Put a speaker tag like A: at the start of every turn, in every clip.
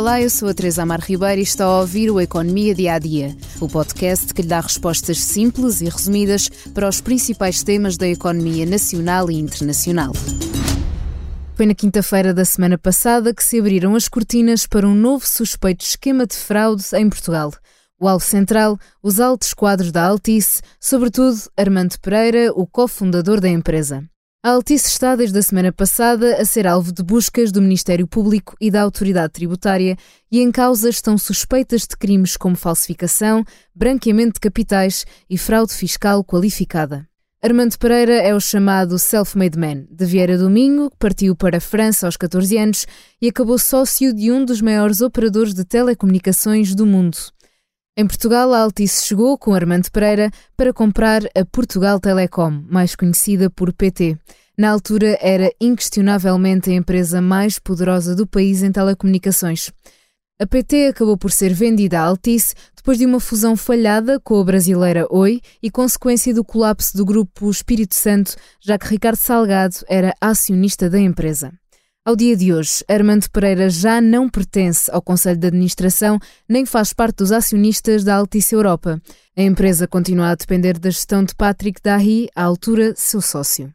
A: Olá, eu sou a Teresa Amar Ribeiro e está a ouvir o Economia Dia a Dia, o podcast que lhe dá respostas simples e resumidas para os principais temas da economia nacional e internacional. Foi na quinta-feira da semana passada que se abriram as cortinas para um novo suspeito esquema de fraude em Portugal. O alvo central, os altos quadros da Altice, sobretudo Armando Pereira, o cofundador da empresa. A Altice está desde a semana passada a ser alvo de buscas do Ministério Público e da Autoridade Tributária e em causa estão suspeitas de crimes como falsificação, branqueamento de capitais e fraude fiscal qualificada. Armando Pereira é o chamado self-made man, de Vieira do Minho, partiu para a França aos 14 anos e acabou sócio de um dos maiores operadores de telecomunicações do mundo. Em Portugal, a Altice chegou com Armando Pereira para comprar a Portugal Telecom, mais conhecida por PT. Na altura, era inquestionavelmente a empresa mais poderosa do país em telecomunicações. A PT acabou por ser vendida à Altice depois de uma fusão falhada com a brasileira Oi e consequência do colapso do grupo Espírito Santo, já que Ricardo Salgado era acionista da empresa. Ao dia de hoje, Armando Pereira já não pertence ao Conselho de Administração nem faz parte dos acionistas da Altice Europa. A empresa continua a depender da gestão de Patrick Dahi, à altura seu sócio.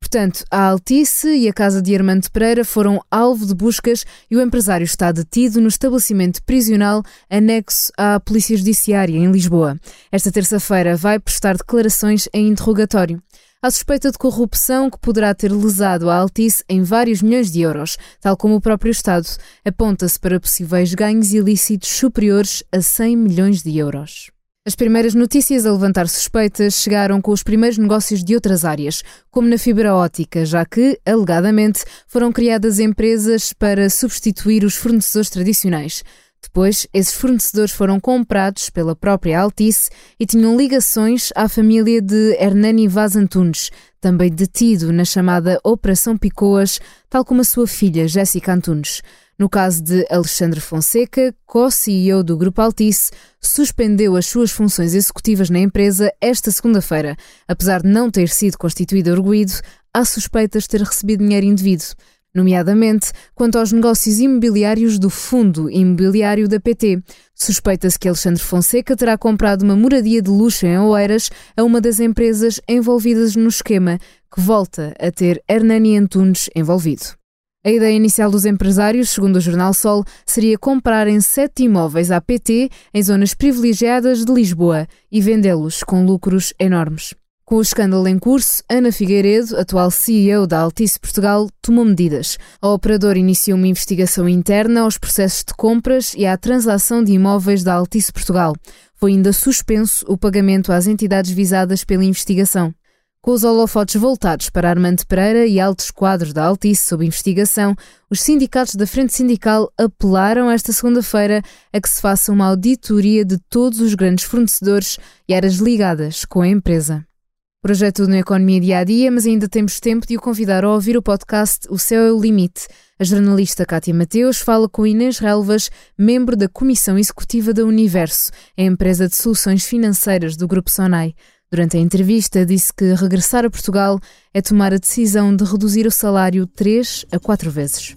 A: Portanto, a Altice e a casa de Armando Pereira foram alvo de buscas e o empresário está detido no estabelecimento prisional anexo à Polícia Judiciária, em Lisboa. Esta terça-feira vai prestar declarações em interrogatório. Há suspeita de corrupção que poderá ter lesado a Altice em vários milhões de euros, tal como o próprio Estado. Aponta-se para possíveis ganhos ilícitos superiores a 100 milhões de euros. As primeiras notícias a levantar suspeitas chegaram com os primeiros negócios de outras áreas, como na fibra ótica, já que, alegadamente, foram criadas empresas para substituir os fornecedores tradicionais. Depois, esses fornecedores foram comprados pela própria Altice e tinham ligações à família de Hernani Vaz Antunes, também detido na chamada Operação Picoas, tal como a sua filha Jéssica Antunes. No caso de Alexandre Fonseca, co-CEO do Grupo Altice, suspendeu as suas funções executivas na empresa esta segunda-feira. Apesar de não ter sido constituído arguído, há suspeitas de ter recebido dinheiro indevido nomeadamente quanto aos negócios imobiliários do Fundo Imobiliário da PT. Suspeita-se que Alexandre Fonseca terá comprado uma moradia de luxo em Oeiras a uma das empresas envolvidas no esquema, que volta a ter Hernani Antunes envolvido. A ideia inicial dos empresários, segundo o Jornal Sol, seria comprarem sete imóveis à PT em zonas privilegiadas de Lisboa e vendê-los com lucros enormes. Com o escândalo em curso, Ana Figueiredo, atual CEO da Altice Portugal, tomou medidas. A operadora iniciou uma investigação interna aos processos de compras e à transação de imóveis da Altice Portugal. Foi ainda suspenso o pagamento às entidades visadas pela investigação. Com os holofotes voltados para Armando Pereira e altos quadros da Altice sob investigação, os sindicatos da Frente Sindical apelaram esta segunda-feira a que se faça uma auditoria de todos os grandes fornecedores e áreas ligadas com a empresa. Projeto na Economia Dia a Dia, mas ainda temos tempo de o convidar a ouvir o podcast O Céu é o Limite. A jornalista Cátia Mateus fala com Inês Relvas, membro da Comissão Executiva da Universo, a empresa de soluções financeiras do Grupo Sonai. Durante a entrevista, disse que regressar a Portugal é tomar a decisão de reduzir o salário três a quatro vezes.